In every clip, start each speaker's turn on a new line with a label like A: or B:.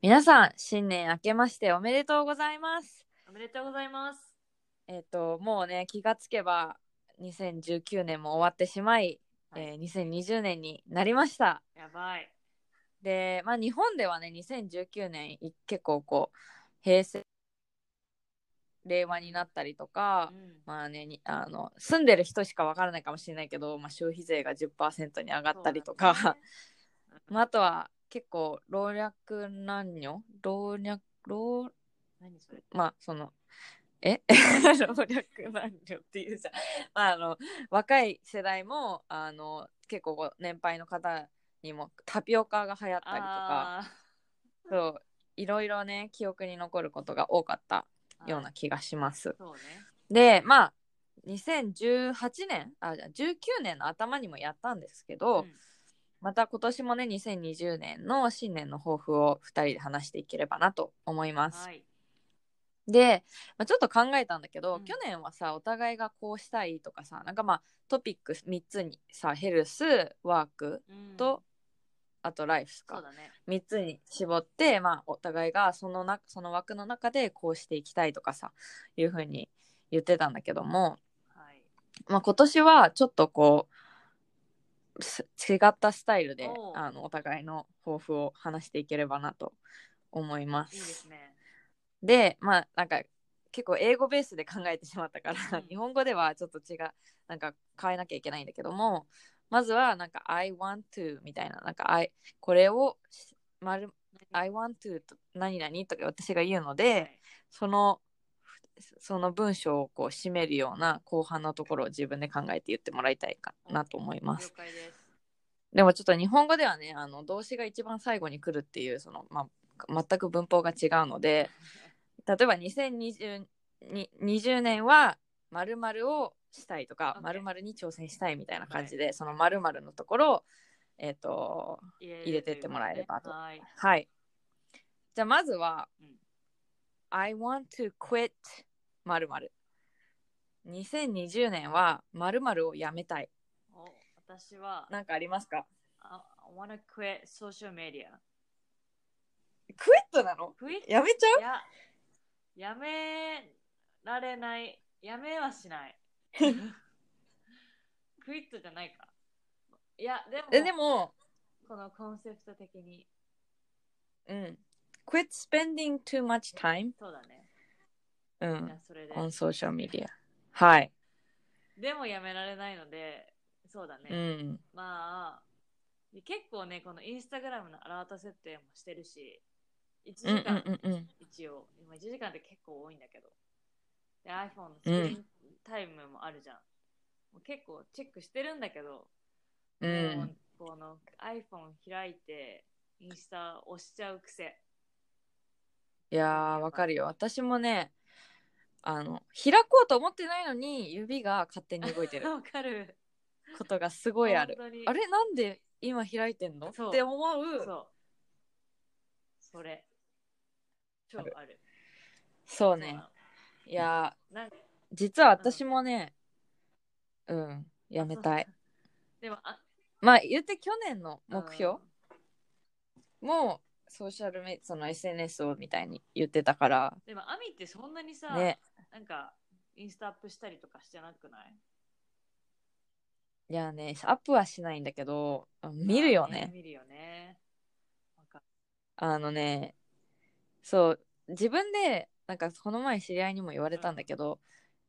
A: 皆さん、新年明けましておめでとうございます。
B: おめでとうございます。
A: えっ、と、もうね、気がつけば2019年も終わってしまい、
B: はい
A: えー2020年になりました。
B: やばい。
A: で、まあ、日本ではね、2019年い結構こう、平成、令和になったりとか、
B: うん
A: まあね、にあの住んでる人しかわからないかもしれないけど、まあ、消費税が10%に上がったりとか、
B: ね
A: まあ、あとは結構老若男女？老若老
B: 何それ？
A: まあそのえ？老若男女っていうじゃん、まあ、あの若い世代もあの結構年配の方にもタピオカが流行ったりとか
B: あ
A: そういろいろね記憶に残ることが多かった
B: ー。
A: ような気がします。
B: ね。
A: でまあ2018年あじゃあ19年の頭にもやったんですけど、
B: うん
A: また今年もね2020年の新年の抱負を2人で話していければなと思います。
B: はい。
A: で、まあ、ちょっと考えたんだけど、
B: うん
A: 去年はさお互いがこうしたいとかさなんかまあトピック3つにさヘルスワーク
B: うん
A: と、あとライフスか
B: ね。
A: 3つに絞って、まあ、お互いがそのなその枠の中でこうしていきたいとかさいうふうに言ってたんだけども、
B: はい。
A: まあ、今年はちょっとこうす違ったスタイルで
B: おう
A: あのお互いの抱負を話していければなと思います。
B: いいですね。
A: でまあなんか結構英語ベースで考えてしまったから、
B: うん
A: 日本語ではちょっと違うなんか変えなきゃいけないんだけどもまずはなんか I want to みたいななんか I これをしまる I want to と何々とか私が言うので、
B: はい
A: そのその文章をこう締めるような後半のところを自分で考えて言ってもらいたいかなと思います
B: 了。解です。
A: でもちょっと日本語ではねあの動詞が一番最後に来るっていうその、まあ、全く文法が違うので 例えば2020に20年は〇〇をしたいとか
B: OK
A: 〇〇に挑戦したいみたいな感じで、その〇〇のところをえっ、と
B: 入
A: れてってもらえればと
B: はい。
A: はいじゃあまずは、
B: うん
A: I want to quit 〇〇2020年は〇〇をやめたい
B: お私は、
A: なんかありますか？
B: あ I wanna quit social media.
A: クイットなの
B: ？quit?
A: やめちゃう？
B: いや、やめられない。やめはしない。クイットじゃないか。いや、でも、
A: えでも
B: このコンセプト的に、
A: うん。quit spending too much time
B: そうだね。
A: うん
B: いや、それで。
A: on social media はい。
B: でもやめられないので、そうだね。
A: うん。
B: まあ、結構ね、このインスタグラムのアラート設定もしてるし、1時間、
A: うんうん。
B: 一応、今1時間って結構多いんだけど、で iPhone のスクリーンタイムもあるじゃん。もう結構チェックしてるんだけど、
A: う
B: んこの iPhone 開いて、インスタ押しちゃう癖。
A: いやー、わかるよ。私もね、あの、開こうと思ってないのに、指が勝手に動いてる
B: わかる。
A: ことがすごいある。あれなんで今開いてんの？
B: そう
A: って思う。
B: そう。それ。超ある。
A: そうね。いや実は私もね、うん、やめたい。。
B: でも、あ
A: まあ、言って去年の目標も、ソーシャルメその SNS をみたいに言ってたから、
B: でも、アミってそんなにさ、
A: ね。
B: なんか、インスタアップしたりとかしてなくない？
A: いやね、アップはしないんだけど、見るよ
B: まあ
A: ね。
B: 見るよね。
A: あのね、そう、自分で、なんかこの前知り合いにも言われたんだけど、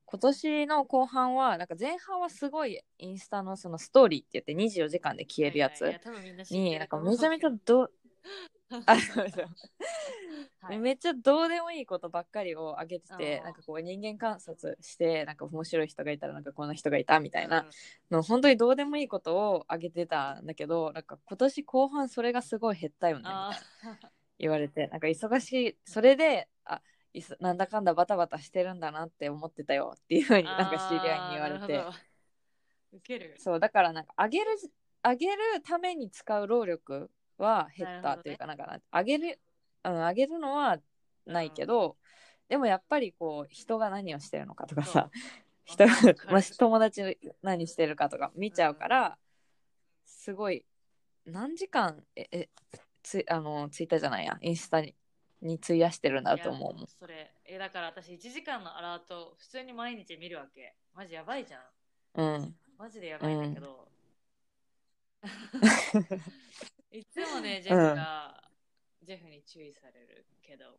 A: 今年の後半は、なんか前半はすごいインスタのそのストーリーって言って24時間で消えるやつに、なんかめちゃめちゃど、あ、そうそう
B: はい。
A: めっちゃどうでもいいことばっかりを上げてて
B: うん
A: なんかこう人間観察してなんか面白い人がいたらなんかこんな人がいたみたいな
B: うん
A: の本当にどうでもいいことを上げてたんだけどなんか今年後半それがすごい減ったよね 言われてなんか忙しいそれであなんだかんだバタバタしてるんだなって思ってたよっていうふうになんか知り合いに言われて。
B: あーなる。
A: そうだからなんか上げる上げるために使う労力は減ったというかなんかな上げる、うん、上げるのはないけど、でもやっぱりこう人が何をしてるのかとかさ人が友達何してるかとか見ちゃうから、すごい何時間ええつあのツイッターじゃないやインスタにに費やしてるんだと思う
B: それ。えだから私1時間のアラート普通に毎日見るわけ。マジやばいじゃん。
A: うん。
B: マジでやばいんだけど、いつもねジェフが、ジェフに注意されるけども。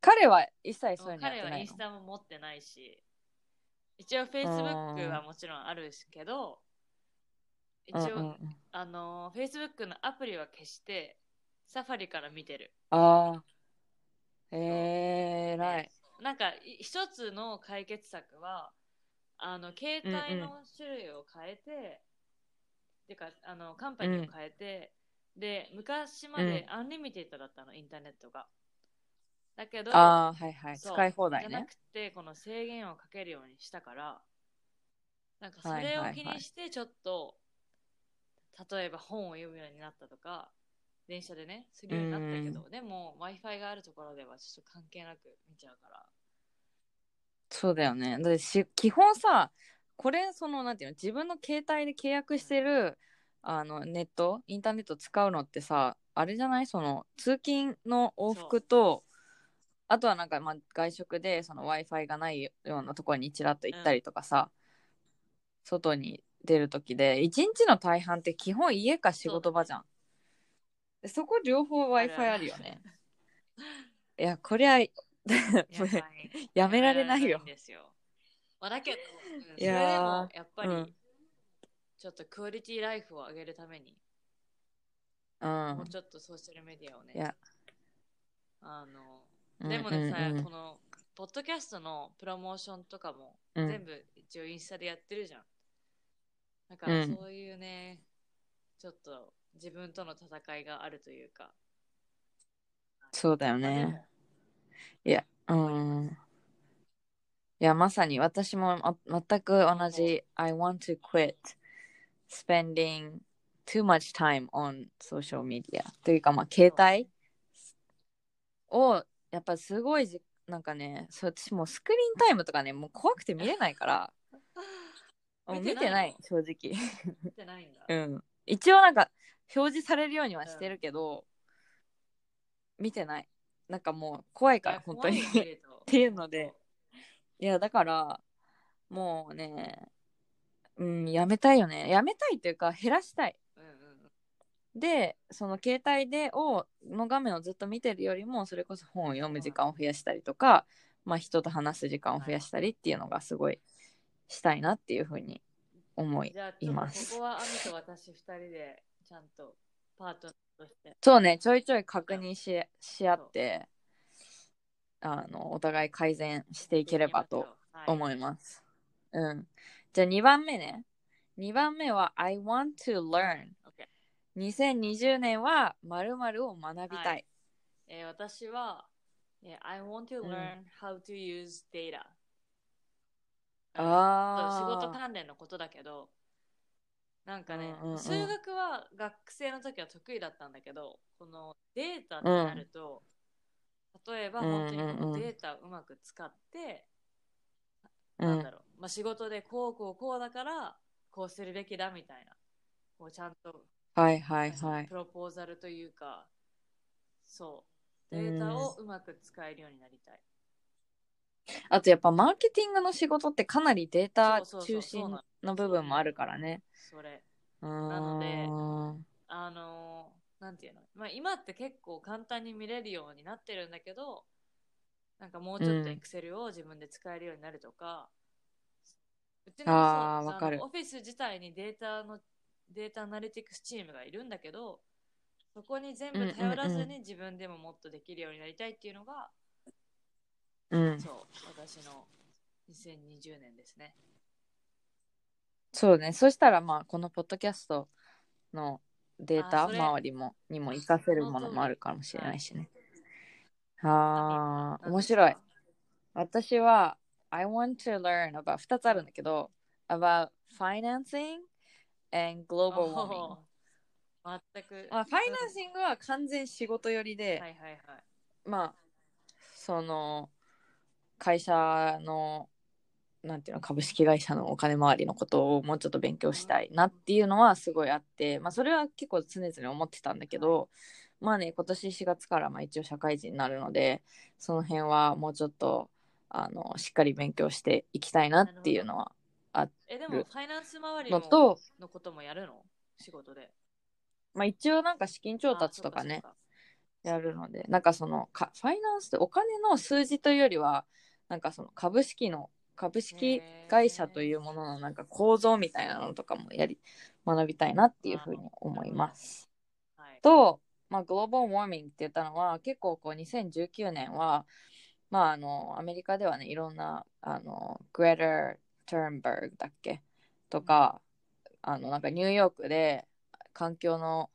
A: 彼は一切そういうのやっ
B: 彼
A: てないの？
B: はインスタも持ってないし。一応 Facebook はもちろんあるけど一応、
A: うんうんうん。
B: あの Facebook のアプリは消してサファリから見てる。
A: ああえー、偉い。
B: なんかい一つの解決策はあの携帯の種類を変えて、てかあの company を変えて、で昔まで unlimited だったの、インターネットが。だけど
A: ああはいはい。使い放題ね。
B: じゃなくてこの制限をかけるようにしたからなんかそれを気にしてちょっと、例えば本を読むようになったとか電車でねするようになったけど、でも w i f i があるところではちょっと関係なく見ちゃうから。
A: そうだよね。だし基本さ、これ、その、なんていうの、自分の携帯で契約してる、あの、ネット、インターネット使うのってさ、あれじゃない？その、通勤の往復と、あとはなんか、まあ、外食で、その Wi-Fi がないようなところにちらっと行ったりとかさ、外に出るときで、一日の大半って基本家か仕事場じゃん。でそこ両方 Wi-Fi あるよね。いや、こりゃ、
B: や
A: められないよ。
B: んですよ。まあ、だけど、うんそれ
A: い
B: でもやっぱり、
A: うん
B: ちょっとクオリティライフを上げるために、
A: うん
B: もう。ちょっとソーシャルメディアをね
A: い、や、
B: あの、でもね、さ、この、ポッドキャストのプロモーションとかも、
A: うん
B: 全部一応インスタでやってるじゃん。だから
A: うん
B: そういうね、ちょっと自分との戦いがあるというか。
A: そうだよね。いや、うん。いや、まさに私もま全く同じ。I want to quit spending too much time on social media というか、まあ、携帯をやっぱすごいじなんかね、そう私もうスクリーンタイムとかね、もう怖くて見れないから、見てない、正直。
B: 見てないんだ。
A: うん。一応なんか表示されるようにはしてるけど、見てない。なんかもう怖いから、本当に。っていうのでいや、だから、もうね、うん、やめたいよね。やめたいっていうか、減らしたい。
B: うんうん
A: で、その携帯でをの画面をずっと見てるよりも、それこそ本を読む時間を増やしたりとか、まあ人と話す時間を増やしたりっていうのがすごいしたいなっていうふうに思います
B: こはアミと私二人でちゃんとパートナーとして。
A: そうね、ちょいちょい確認しし合って、あの、お互い改善していければと思います。うん。じゃあ2番目ね。2番目は I want to learn。
B: す。OK
A: 2020年は〇〇を学びたい。
B: はいえー私は、えー I want to
A: うん
B: learn how to use data、う仕事
A: あ。
B: 関連のことだけど、なんかね、
A: うんうんうん
B: 数学は学生の時は得意だったんだけど、このデータってなると、例えば本当にデータをうまく使って、
A: うん
B: なんだろう、まあ、仕事でこうこうこうだからこうするべきだみたいな。こうちゃんと
A: はいはいはい。
B: プ。ロポーザルというかそう。データをうまく使えるようになりたい、
A: あとやっぱマーケティングの仕事ってかなりデータ中心の部分もあるからね。
B: それ。
A: な
B: のであのーなんていうの、まあ、今って結構簡単に見れるようになってるんだけどなんかもうちょっと
A: うん
B: エクセルを自分で使えるようになるとか、うちの
A: あーわかる
B: オフィス自体にデータのデータアナリティクスチームがいるんだけどそこに全部頼らず
A: うんうん
B: に自分でももっとできるようになりたいっていうのが、
A: うん。
B: そう私の2020年ですね
A: そうね。そしたらまあこのポッドキャストのデータ
B: あそれ
A: 周りもにも活かせるものもあるかもしれないしね。ああ、面白い。私は、I want to learn about 2つあるんだけど、about financing and global warming。
B: 全く。
A: まあ、ファイナンシングは完全仕事寄りで、
B: はいはいはい。
A: まあ、その、会社の、なんていうの、株式会社のお金回りのことをもうちょっと勉強したいなっていうのはすごいあって、まあ、それは結構常々思ってたんだけど、まあね、今年4月からまあ一応社会人になるので、その辺はもうちょっと、あの、しっかり勉強していきたいなっていうのは
B: え、でも、
A: る
B: ファイナンス周りも
A: のと、
B: のこともやるの？仕事で。
A: まあ一応なんか資金調達とかね、やるので、なんかそのかファイナンスってお金の数字というよりは、なんかその株式の株式会社というもののなんか構造みたいなのとかもやり学びたいなっていうふうに思います。
B: はい。
A: と、まあ、グローバルウォーミングって言ったのは結構こう2019年は、まあ、あのアメリカではねいろんなあのグレタ・トゥーンバーグだっけ？とかあのなんかニューヨークで環境の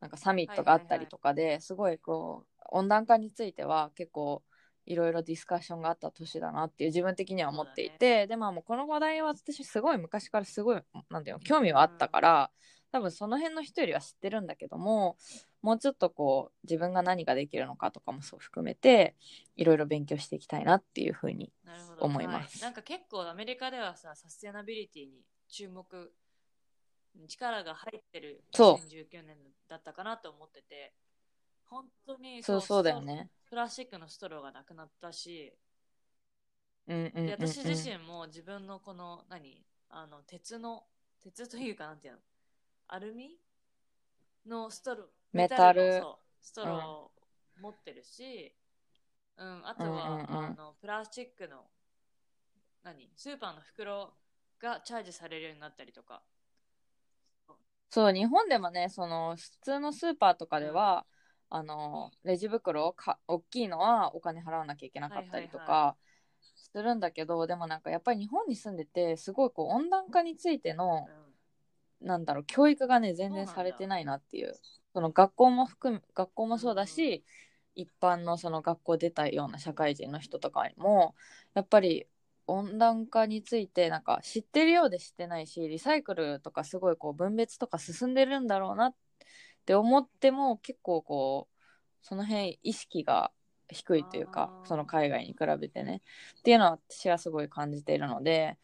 A: なんかサミットがあったりとかですごいこう温暖化については結構いろいろディスカッションがあった年だなっていう自分的には思っていて、でまあもうこの話題は私すごい昔からすごいなんていうの興味はあったから、多分その辺の人よりは知ってるんだけどももうちょっとこう自分が何ができるのかとかもそう含めていろいろ勉強していきたいなっていうふうに思います。
B: はい。なんか結構アメリカではさ、サステナビリティに注目、力が入ってる
A: そう。
B: 2019年だったかなと思ってて、本当に
A: そうそうだよね。
B: プラスチックのストローがなくなったし、
A: うんうんうん、うん、
B: で私自身も自分のこの何あの鉄の鉄というかなんていうのアルミのストロー
A: メタル
B: のそうストローを持ってるし、うんあとは、
A: うんうんうん。
B: あのプラスチックの何スーパーの袋がチャージされるようになったりとか。
A: そう日本でもねその普通のスーパーとかでは、あのレジ袋か大きいのはお金払わなきゃいけなかったりと
B: はい
A: かするんだけど、でもなんかやっぱり日本に住んでてすごいこう温暖化についての
B: うん。
A: なんだろう教育がね全然されてないなっていうその学校も含む学校もそうだし、一般のその学校出たような社会人の人とかにもやっぱり温暖化についてなんか知ってるようで知ってないしリサイクルとかすごいこう分別とか進んでるんだろうなって思っても結構こうその辺意識が低いというかその海外に比べてね。っていうのは私はすごい感じているので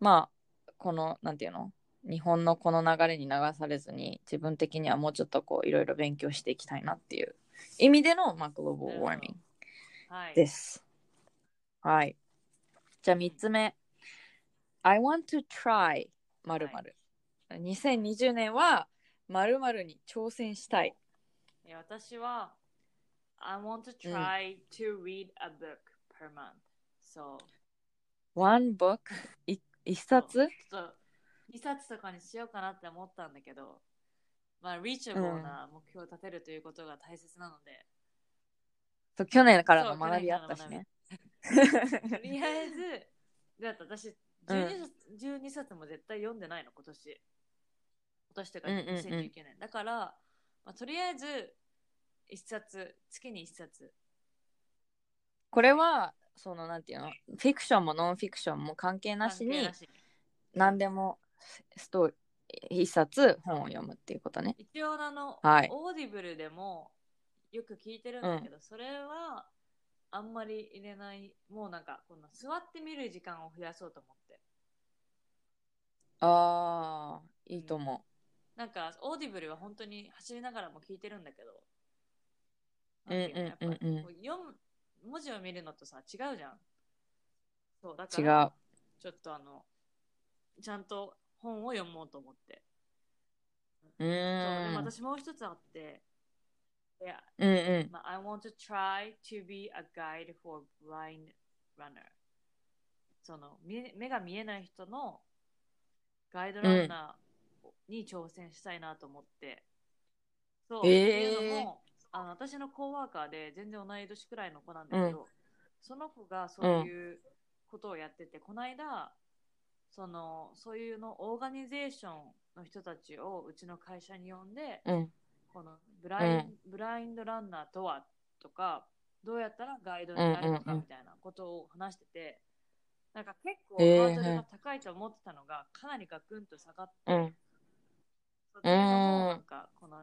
A: まあこのなんていうの？日本のこの流れに流されずに自分的にはもうちょっとこういろいろ勉強していきたいなっていう意味での、まあ、グローバルウォーミング
B: はい
A: です。はい。じゃあ3つ目。I want to try まるまる。2020年はまるまるに挑戦したい。
B: いや私は I want to try to read a book per month so
A: One book? い一冊？
B: ちょっと2冊とかにしようかなって思ったんだけど、まあ、リーチャブルな目標を立てるということが大切なので、
A: そう去年からの学びあったしね。
B: とりあえず、だって私12冊、12冊も絶対読んでないの、今年。今年とか
A: うんうんうん
B: 2019年。だから、まあ、とりあえず1冊、月に1冊。
A: これは、そのなんていうの、フィクションもノンフィクションも関係な、しに何でもスト一冊本を読むっていうことね。
B: 一応あの、
A: はい
B: Audible でもよく聞いてるんだけど、それはあんまり入れないもうなんかこの座って見る時間を増やそうと思って
A: ああ、いいと思
B: なんか Audible は本当に走りながらも聞いてるんだけど読む文字を見るのとさ違うじゃんそうだ
A: う。違
B: から
A: う。
B: ちょっとあのちゃんと本を読もうと思って。
A: う
B: そうで。も私もう一つあって。いや
A: うんうん。
B: まあ I want to try to be a guide for blind runner その見目が見えない人のガイドランナーに挑戦したいなと思って、そう、
A: えー。
B: っていうのもあの私のコーワーカーで全然同い年くらいの子なんだけど、その子がそういうことをやってて、この間そのそういうのオーガニゼーションの人たちをうちの会社に呼んで、
A: うん。
B: このブライン,、ブラインドランナーとはとか、どうやったらガイドになるの
A: うんうんうん
B: かみたいなことを話してて、なんか結構ハードルが高いと思ってたのが、かなりガクンと下がって、
A: うん。
B: なんかこの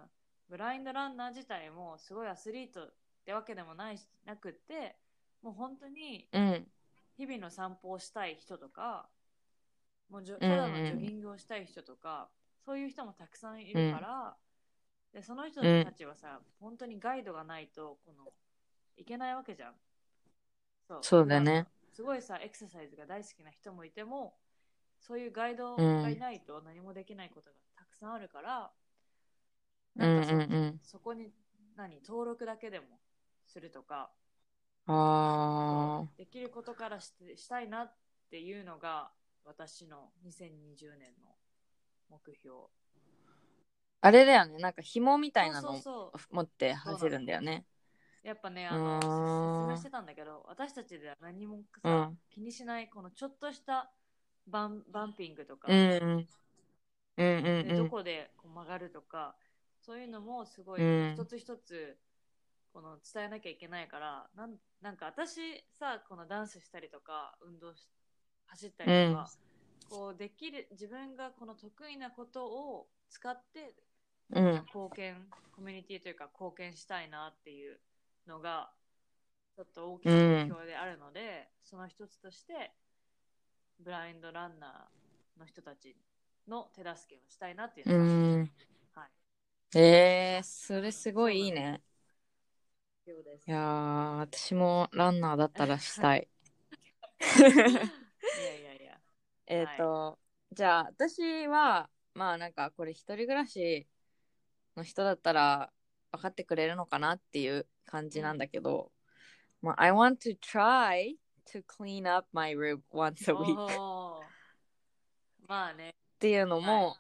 B: ブラインドランナー自体もすごいアスリートってわけでもないしなくってもう本当に
A: うん。
B: 日々の散歩をしたい人とかもうじょただのジョギングをしたい人とか、そういう人もたくさんいるから、でその人たちはさ、本当にガイドがないとこのいけないわけじゃん。そう
A: そうだね。
B: すごいさエクササイズが大好きな人もいてもそういうガイドがいないと何もできないことがたくさんあるから、
A: うん
B: なんかそ,、
A: うんうん。
B: そこに何登録だけでもするとか
A: あ
B: できることからしてしたいなっていうのが私の2020年の目標。
A: ー。あれだよね。なんか紐みたいなのを持って走るんだよね。
B: やっぱね、あの、説明してたんだけど、私たちでは何もさ、
A: うん
B: 気にしない、このちょっとしたバンバンピングとか、
A: うんうん。うんうん
B: で
A: うん。
B: どこでこう曲がるとか、そういうのもすごい
A: うん
B: 一つ一つこの伝えなきゃいけないから、なんなんか私さ、このダンスしたりとか、運動し走ったりとか、こうできる、自分がこの得意なことを使って、
A: うん。
B: 貢献、コミュニティというか貢献したいなっていうのが、ちょっと大きな目標であるので、その一つとして、ブラインドランナーの人たちの手助けをしたいなっていう
A: う
B: のが、
A: ん。
B: はい、
A: えー、それすごいいいね。いやー、私もランナーだったらしたい。
B: いやいやいや。
A: えっと、じゃあ私は、まあなんかこれ一人暮らしの人だったら分かってくれるのかなっていう感じなんだけど、まあ I want to try to clean up my room once a week
B: まあね。
A: ていうのも、
B: は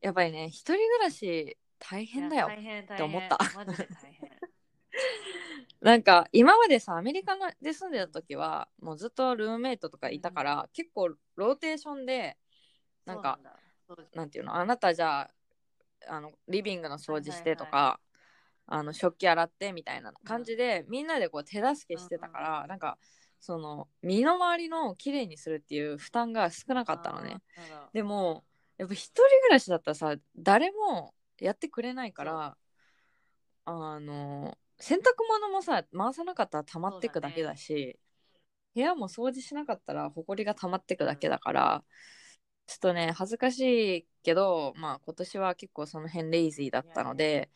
A: やっぱりね、一人暮らし大変だよ。って思った。なんか今までさアメリカので住んでた時はもうずっとルームメイトとかいたから、結構ローテーションでなんかなんていうのあなたじゃああのリビングの掃除してとか、
B: は
A: あの食器洗ってみたいな感じで、みんなでこう手助けしてたから、なんかその身の回りのきれいにするっていう負担が少なかったのね。でもやっぱ一人暮らしだったらさ誰もやってくれないからあの洗濯物もさ回さなかったら溜まってくだけだし部屋も掃除しなかったら埃が溜まってくだけだからちょっとね恥ずかしいけどまあ今年は結構その辺レイジーだったので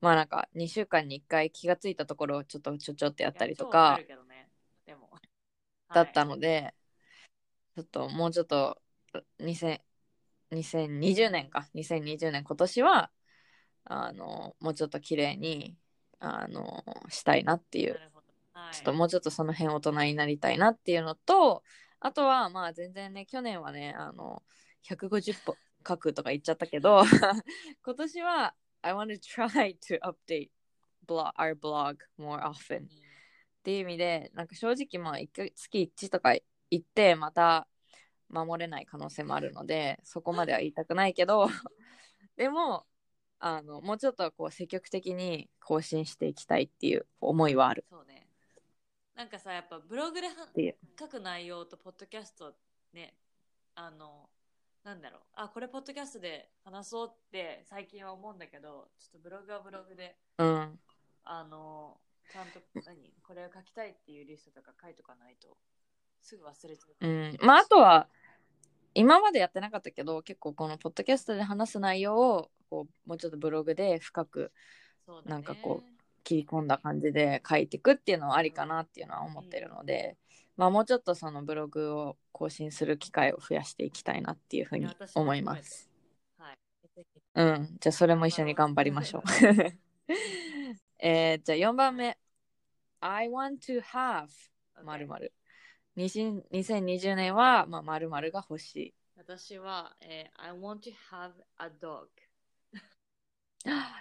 A: まあなんか2週間に1回気がついたところをちょっとちょちょってやったりとかだった
B: の。
A: ので、ちょっともうちょっと2000 2020年か2020年今年はあのもうちょっと綺麗にあのしたいなっていう。
B: はい。
A: ちょっともうちょっとその辺大人になりたいなっていうのとあとはまあ全然ね去年はねあの150歩書くとか言っちゃったけど 今年は I want to try to update blog, our blog more often っていう意味でなんか正直まあ月1とか行ってまた守れない可能性もあるのでそこまでは言いたくないけどでもあのもうちょっとこう積極的に更新していきたいっていう思いはある。
B: そうね。なんかさ、やっぱブログで書く内容とポッドキャストね、あの、なんだろう、あ、これポッドキャストで話そうって最近は思うんだけど、ちょっとブログはブログで、
A: うん。
B: あの、ちゃんと何、これを書きたいっていうリストとか書いとかないと、すぐ忘れちゃう。
A: うん。まああとは今までやってなかったけど結構このポッドキャストで話す内容をこうもうちょっとブログで深くなんかこ切り込んだ感じで書いていくっていうのはありかなっていうのは思ってるので、まあもうちょっとそのブログを更新する機会を増やしていきたいなっていうふうに思います。
B: はい。
A: うん、じゃあそれも一緒に頑張りましょう。えー、じゃあ4番目。I want to have まるまる。2020年は、まあ、まるが欲しい。
B: 私は、えー I want to have a dog.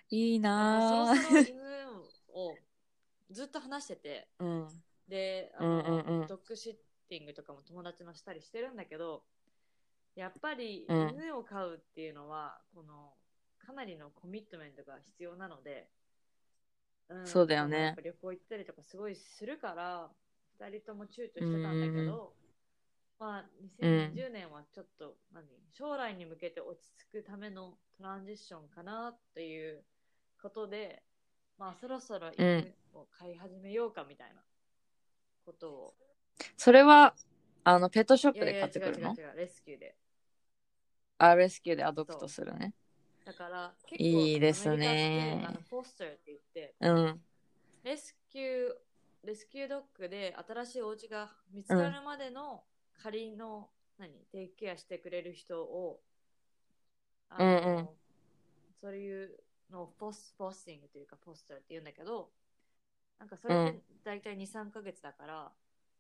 A: いい
B: そ
A: なぁ。
B: ろそろ犬をずっと話してて、
A: うん。
B: で、あ
A: うん
B: の
A: うんうん
B: ドッグシッティングとかも友達のしたりしてるんだけど、やっぱり
A: うん
B: 犬を飼うっていうのは、このかなりのコミットメントが必要なので、ん
A: そうだよね
B: このやっぱ旅行行ったりとかすごいするから2人とも躊躇してたんだけど、まあ2020年はちょっと、何将来に向けて落ち着くためのトランジッションかなっていうことで、まあそろそろ犬を飼い始めようかみたいなことを、
A: それは、あの、ペットショップで
B: いやいや
A: 買ってくるの？
B: 違う違う違うレスキューで。
A: あ、レスキューでアドプトするね。
B: だから結構
A: いいですね。
B: あのフォスターって言って
A: うん。
B: レスキューレスキュードッグで新しいお家が見つかるまでの仮の、何テイクケアしてくれる人をあの、
A: うんうん。
B: そういうのをポスポスティングというかポスターって言うんだけどなんかそれって大体23ヶ月だから、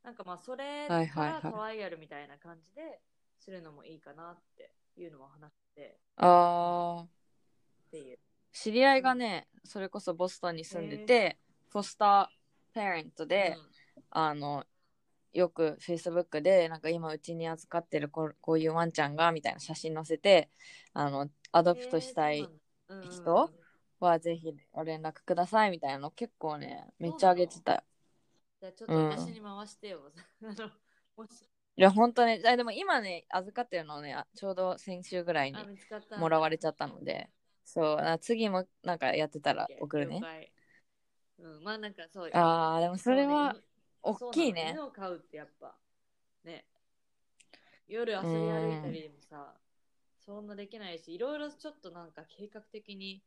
B: なんかまあそれからトライアルみたいな感じでするのもいいかなっていうのも話して。
A: あー、
B: っていう。
A: 知り合いがね、それこそボストンに住んでて、フォスターパレントで、あの、よく Facebook で、なんか今うちに預かってるここういうワンちゃんが、みたいな写真載せて、あの、アドプトしたい人はぜひお連絡ください、みたいなの結構ね、めっちゃあげてた。よ。
B: じゃあちょっと私に回してよ。あのもし
A: いや、本当ね、あでも今ね、預かってるのね、あちょうど先週ぐらいにもらわれちゃったので、そう、あ次もなんかやってたら送るね
B: うん、まあなんかそう。
A: あー、でもそれは大きいね。
B: 犬を飼うってやっぱ、ね。夜遊び歩いたりでもさ、そんなできないし、いろいろちょっとなんか計画的に、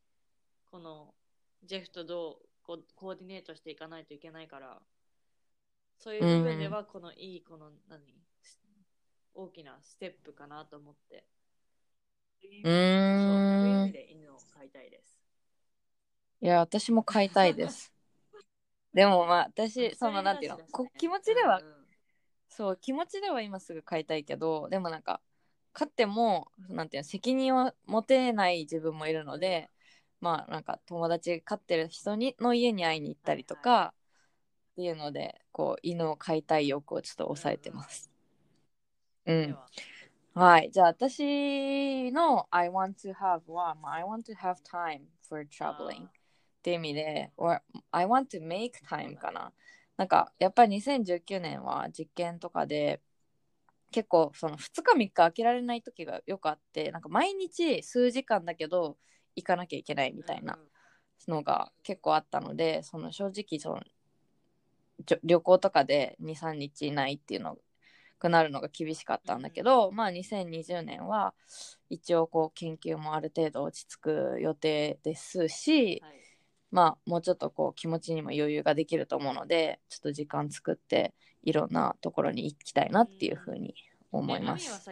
B: このジェフとどうこうコーディネートしていかないといけないから、そういう部分ではこのいい、この何、大きなステップかなと思って。
A: う
B: そうそういう意
A: ーん。
B: 味で犬を飼いたいです。
A: いや、私も買いたいです。でもまあ、私、その、なんていうの、こ気持ちでは
B: うん、うん
A: そう、気持ちでは今すぐ買いたいけど、でもなんか、買っても、なんていうの、責任を持てない自分もいるので、まあ、なんか、友達飼ってる人にの家に会いに行ったりとか、
B: は
A: っていうので、こう、犬を飼いたい欲をちょっと抑えてます。うん。
B: では
A: はい。じゃあ、私の I want to have は、まあ、I want to have time for traveling っていう意味で、or I want to make time かな。なんか、やっぱり2019年は実験とかで、結構その2日3日空けられない時がよくあって、なんか毎日数時間だけど行かなきゃいけないみたいなのが結構あったので、その正直その旅行とかで2、3日いないっていうのがなるのが厳しかったんだけど、まあ2020年は一応こう研究もある程度落ち着く予定ですし、
B: はい
A: まあもうちょっとこう気持ちにも余裕ができると思うのでちょっと時間作っていろんなところに行きたいなっていうふうに思います。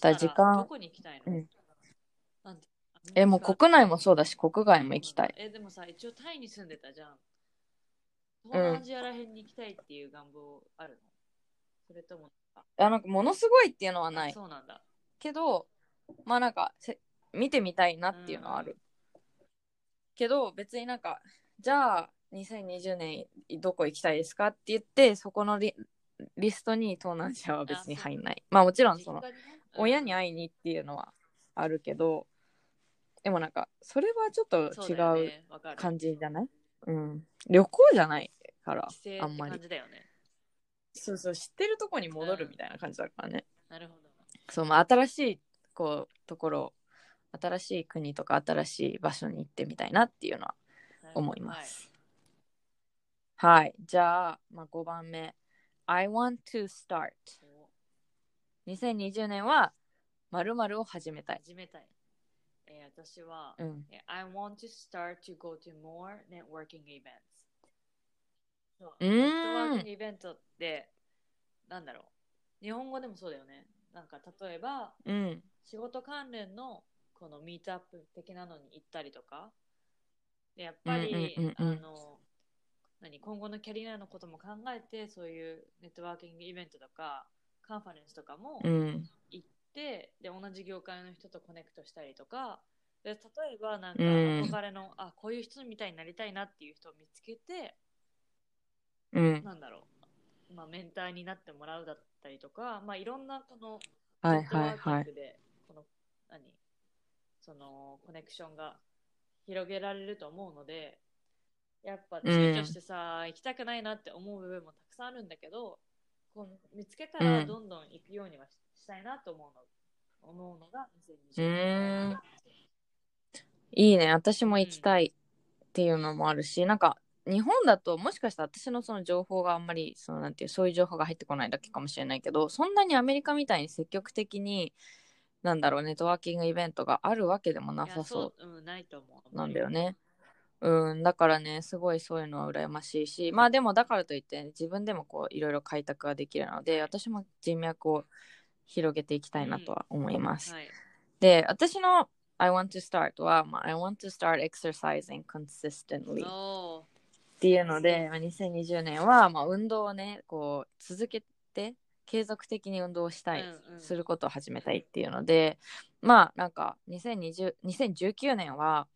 B: た
A: 時間
B: どこに行きたいの、
A: うんえもう国内もそうだし国外も行きたい。
B: え、でもさ、一応タイに住んでたじゃん。東南アジアらへんに行きたいっていう願望あるの、それともあ
A: あなんかものすごいっていうのはない
B: そうなんだ。
A: けどまあなんかせ見てみたいなっていうのはある。けど別になんかじゃあ2020年どこ行きたいですかって言ってそこのリリストに東南アジアは別に入んない。まあもちろんその親に会いにっていうのはあるけどでもなんかそれはちょっと違う感じじゃない、うん、旅行じゃないからあんまり。
B: ね。
A: そうそう知ってるとこに戻るみたいな感じだからね、
B: なるほど。
A: そうまあ新しいこうところ新しい国とか新しい場所に行ってみたいなっていうのは思います。はい、じゃあ、まあ、5番目 I want to start
B: はい。お
A: 2020年は〇〇を始めたい。
B: 始めたい。えー私は、
A: うん。
B: え I want to start to go to more networking events. ネットワーキングイベントって、なんだろう。日本語でもそうだよね。なんか例えば、
A: うん。
B: 仕事関連のこのミートアップ的なのに行ったりとか、でやっぱり、
A: うんうんうんうん。
B: あの、何今後のキャリアのことも考えて、そういうネットワーキングイベントとか、カンファレンスとかも
A: うん。
B: 行って、で同じ業界の人とコネクトしたりとか。で例えばなんか
A: うん。
B: 憧れの、あこういう人みたいになりたいなっていう人を見つけて
A: うん。
B: なんだろう、まあ、メンターになってもらうだったりとか、まあ、いろんなこの
A: はい
B: ネットワ
A: はいはい
B: ーキングで、この、何その、コネクションが広げられると思うので、やっぱ躊躇してさ、行きたくないなって思う部分もたくさんあるんだけど、こう見つけた
A: うん。
B: らどんどん行くようにはししたいなと思うの思うのが
A: う
B: 2020
A: ーん
B: 年。
A: いいね。私も行きたいっていうのもあるし、なんか日本だともしかしたら私のその情報があんまりそのなんていうそういう情報が入ってこないだけかもしれないけどそんなにアメリカみたいに積極的になんだろうネットワーキングイベントがあるわけでもなさそう
B: そう、うん、ないと思う。
A: なんだよね。うん、だからね、すごいそういうのは羨ましいし、まあでもだからといって、自分でもこういろいろ開拓ができるので、私も人脈を広げていきたいなとは思います。
B: はい。
A: で、私の I want to start は、まあ、I want to start exercising consistently っ
B: お
A: ていうので、まあ、2020年は、まあ、運動をね、こう続けて、継続的に運動をしたい、
B: うんうん。
A: することを始めたいっていうので、まあなんか2020 2019年は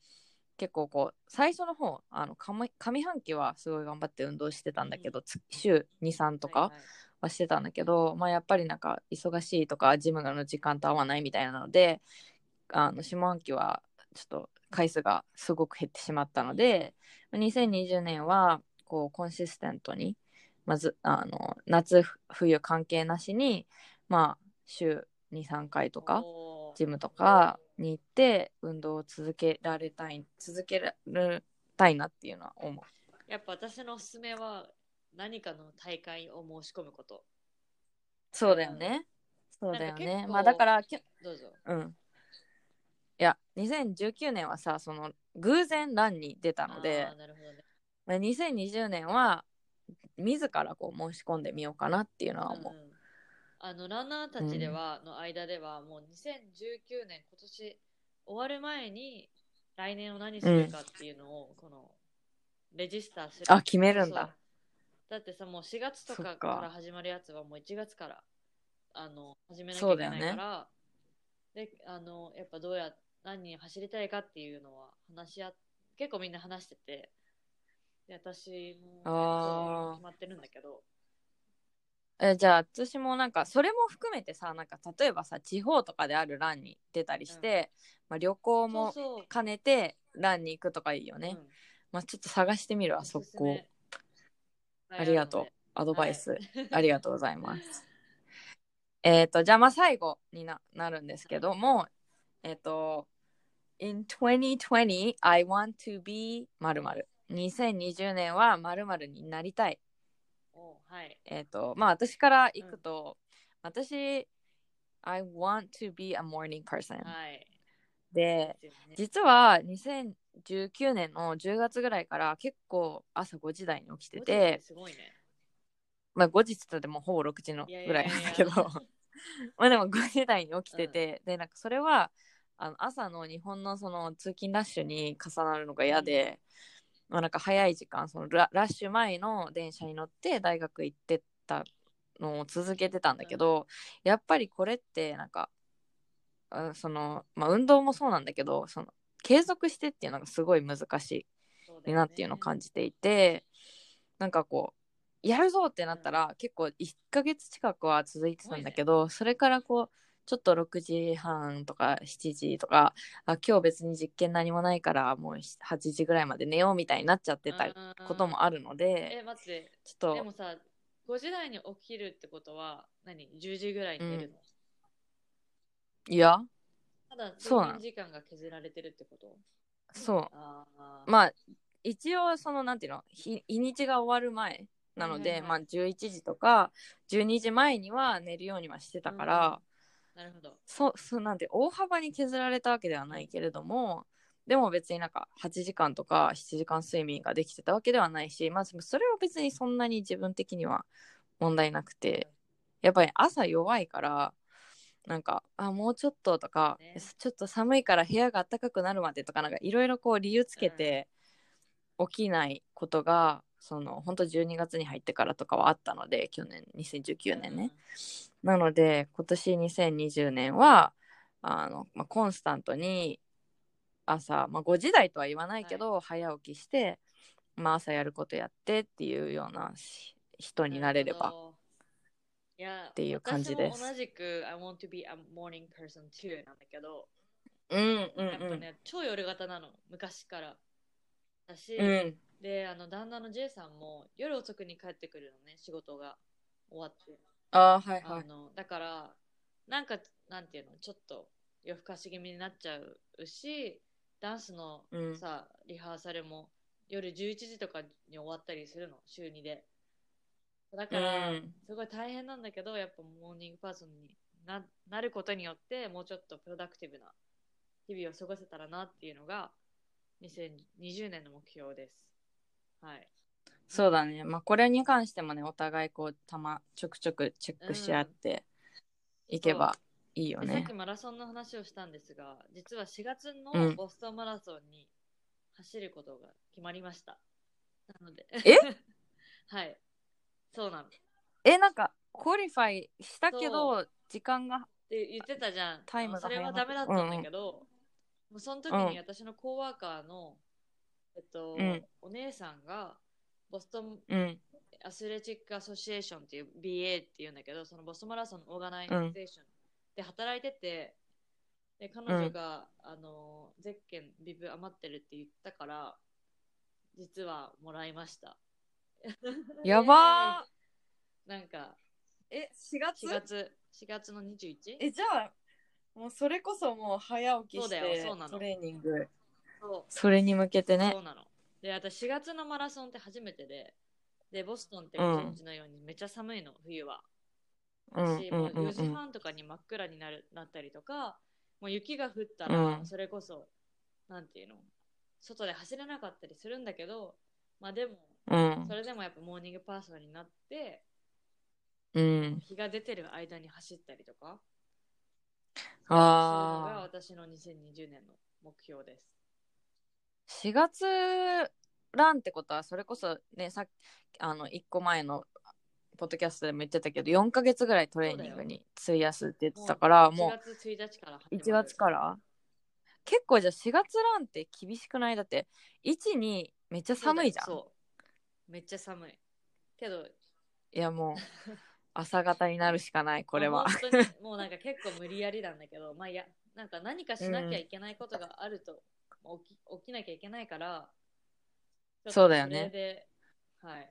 A: 結構こう最初の方あの上上半期はすごい頑張って運動してたんだけど、つ週23とか
B: はいはい。
A: はしてたんだけど、まあやっぱりなんか忙しいとかジムの時間と合わないみたいなのであの下半期はちょっと回数がすごく減ってしまったので2020年はこうコンシステントにまずあの夏冬関係なしにまあ週23回とかジムとかに行って運動を続けられたい続けられたいなっていうのは思う
B: やっぱ私のおすすめは何かの大会を申し込むこと。
A: そうだよね、そうだよねまあだからき
B: どうぞ。
A: うんいや2019年はさその偶然ランに出たので
B: なるほどね。
A: まあ2020年は自らこう申し込んでみようかなっていうのは思う、
B: うんあのランナーたちでは、の間ではもう2019年今年終わる前に来年を何するかっていうのを、このレジスターする。
A: あ決めるんだ。
B: だってさもう4月とか
A: か
B: か。ら始まるやつはもう1月からあの始めなきゃいけないから、であのやっぱどうや何人走りたいかっていうのは話し合っ結構みんな話しててで私も
A: あー。
B: そう決まってるんだけど。
A: えじゃあ私もなんかそれも含めてさなんか例えばさ地方とかであるランに出たりして、まあ、旅行も
B: そうそう。
A: 兼ねてランに行くとかいいよね、
B: うん。
A: まあちょっと探してみるわ
B: おす
A: 速
B: すめ
A: 攻ありがとう。アドバイス、
B: はい。
A: ありがとうございます。えっとじゃあまあ最後にななるんですけどもえっ、と In 2020 I want to be 〇〇2020年は〇〇になりたい。
B: おはい。
A: えっ、と、まあ私から行くと、私、I want to be a morning person、
B: はい。
A: で、実は2019年の10月ぐらいから結構朝5時台に起きてて、
B: すごいね。
A: まあ5時って言ったらもうほぼ6時の
B: いやい
A: ぐら
B: やいや。いや
A: いなんだけど、まあでも5時台に起きてて、で、なんかそれは、あの朝の日本のその通勤ラッシュに重なるのが嫌で、まあなんか早い時間そのララッシュ前の電車に乗って大学行ってたのを続けてたんだけど、やっぱりこれってなんかあその、まあ、運動もそうなんだけどその継続してっていうのがすごい難しいなっていうのを感じていて、なんかこうやるぞってなったら、結構1ヶ月近くは続いてたんだけど、それからこうちょっと6時半とか7時とかあ今日別に実験何もないからもう8時ぐらいまで寝ようみたいになっちゃってたこともあるので
B: え、待って。
A: ちょっと
B: でもさ、5時台に起きるってことは、何 ?10 時ぐらいに寝るの、
A: いや。
B: ただ、
A: そうなの
B: 睡眠時間が削られてるってこと？
A: そう。まあ一応そのなんていうの？日日にちが終わる前なので、
B: はいはいはい。
A: まあ11時とか12時前には寝るようにはしてたから、
B: なるほど。
A: そうそうなんて大幅に削られたわけではないけれどもでも別になんか8時間とか7時間睡眠ができてたわけではないしまあそれは別にそんなに自分的には問題なくてやっぱり朝弱いからなんかあもうちょっととか、
B: ね。
A: ちょっと寒いから部屋が暖かくなるまでとかなんかいろいろこう理由つけて起きないことが、その本当12月に入ってからとかはあったので去年2019年ね、なので今年2020年はあの、まあ、コンスタントに朝、まあ、5時台とは言わないけど、早起きして、まあ、朝やることやってっていうようなし人
B: うん。
A: になれればっていう感じです
B: 同じく I want to be a morning person too なんだけど、
A: うんうん
B: やっぱね、超夜型なの、昔から。だし、
A: うん。うん。
B: で、あの、旦那の J さんも夜遅くに帰ってくるのね、仕事が終わって。
A: ああ、はいはい。
B: あの、だから、なんか、なんていうの、ちょっと夜更かし気味になっちゃうし、ダンスの
A: うん
B: さ、リハーサルも夜11時とかに終わったりするの、週2で。だから、
A: うん
B: すごい大変なんだけど、やっぱモーニングパーソンにななることによって、もうちょっとプロダクティブな日々を過ごせたらなっていうのが、2020年の目標です。はい。
A: そうだね。まあ、これに関してもね、お互いこう、たま、ちょくちょくチェックし合っていけばいいよね
B: でさっき。マラソンの話をしたんですが、実は4月
A: うん
B: のボストンマラソンに走ることが決まりました。なので。
A: え？
B: はい。そうなの。っ
A: え、なんか、 qualify したけど、時間が、
B: て言ってたじゃん。
A: タイムが
B: それはダメだったんだけど、もうその時に私のコーワーカーの、えっと、
A: うん
B: お姉さんが、ボストン
A: うん、
B: Athletic Association っていう BAA っていうんだけど、そのボストンマラソンの organization で働いてて、で彼女が、あのゼッケンビブ余ってるって言ったから、実はもらいました。
A: やば
B: なんか、
A: ーえ、4月
B: ？4月、4月の 21?
A: え、じゃあ、もうそれこそもう早起き
B: そうだ
A: して
B: よそうなの。
A: トレーニング、
B: そ
A: れに向けてね。
B: そう。なの。で、私4月のマラソンって初めてで、で、ボストンって
A: うん
B: ご存知のようにめっちゃ寒いの、冬は。
A: うん
B: し、もう
A: うんうんう
B: 4時
A: ん。
B: 半とかに真っ暗になるなったりとか、もう雪が降ったら、
A: うん
B: それこそ、なんていうの、外で走れなかったりするんだけど、まあでも、
A: うん
B: それでもやっぱモーニングパーソンになって、
A: うん。
B: 日が出てる間に走ったりとか、そういうのが
A: ああ。
B: 私の2020年の目標です。
A: 4月ランってことはそれこそねさっきあの1個前のポッドキャストでも言ってたけど4ヶ月ぐらいトレーニングに費やすって言ってたからも
B: 1月1日から
A: う
B: 始まる。
A: 1月から？結構じゃあ4月ランって厳しくない？だって1にめっちゃ寒いじゃん。
B: めっちゃ寒い。けど、
A: いやもう 朝方になるしかないこれは。
B: もうなんか結構無理やりなんだけど、まあいや、なんか何かしなきゃいけないことがあると、起き起きなきゃいけないから、
A: そうだよね
B: はい、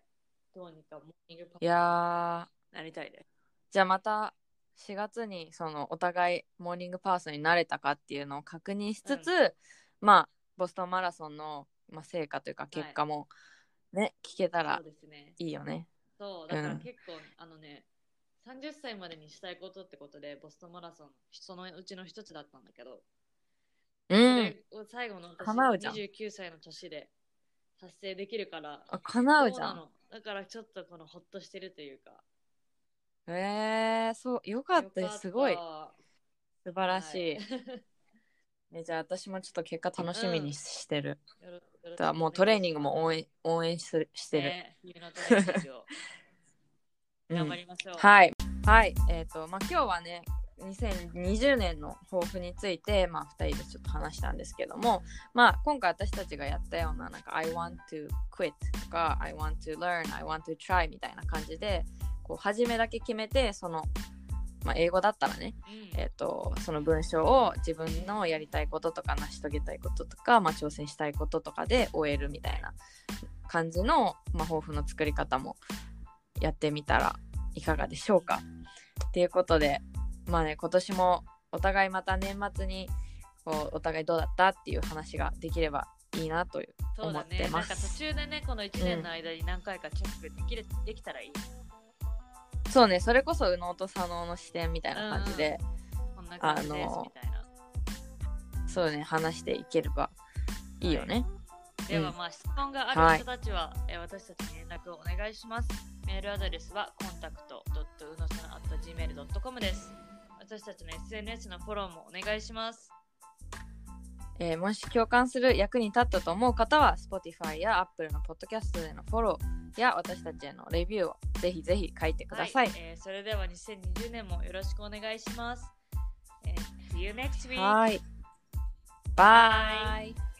B: どうにか morning per
A: いやー
B: ーなりたいです。
A: じゃあまた4月にそのお互い morning person になれたかっていうのを確認しつつ、まあボストンマラソンの、まあ、成果というか結果もね、聞けたら。いいよね。
B: そう、だから
A: うん
B: 結構、あのね、30歳までにしたいことってことで、ボストンマラソン、そのうちの一つだったんだけど、
A: う
B: そ
A: ん。
B: 最後の私
A: 叶うじゃん
B: 29歳の年で達成できるから、
A: あ叶うじゃ。
B: んだからちょっとこのほっとしてるというか。
A: えー、そう、よかったです。すごい素晴らしい。
B: はい
A: えじゃあ私もちょっと結果楽しみにしてる。
B: よろよろしく
A: だからもうトレーニングも応援応援ししてる。
B: 頑張りましょう。
A: はい。はい。えっ、と、まあ、今日はね、2020年の抱負について、まあ、2人でちょっと話したんですけども、まあ、今回私たちがやったような、なんか、I want to quit とか、I want to learn, I want to try みたいな感じで、こう、初めだけ決めて、その、まあ、英語だったらね、
B: うん
A: えっ、と、その文章を自分のやりたいこととか、成し遂げたいこととか、まあ、挑戦したいこととかで終えるみたいな感じの、まあ、抱負の作り方もやってみたらいかがでしょうか。っていうことで、まあね、今年もお互いまた年末にこうお互いどうだったっていう話ができればいいなという。
B: そうだ
A: 思って
B: ね。なん
A: ます
B: か途中でね、この1年の間に何回かチェックできる、できたらいい。
A: そうね、それこそ右脳と左脳の視点みたいな感じで、
B: こん
A: あの。そうね、話していければいいよね。うん
B: ではまあ質問がある人たちは、えー私たちに連絡をお願いします。メールアドレスは contact.uno.gmail.com です。私たちの SNS のフォローもお願いします。
A: えーもし共感する役に立ったと思う方は Spotify や Apple のポッドキャストでのフォローや私たちへのレビューをぜひぜひ書いてください。
B: はいえーそれでは2020年もよろしくお願いします。えー See you next week!
A: はい。バイ。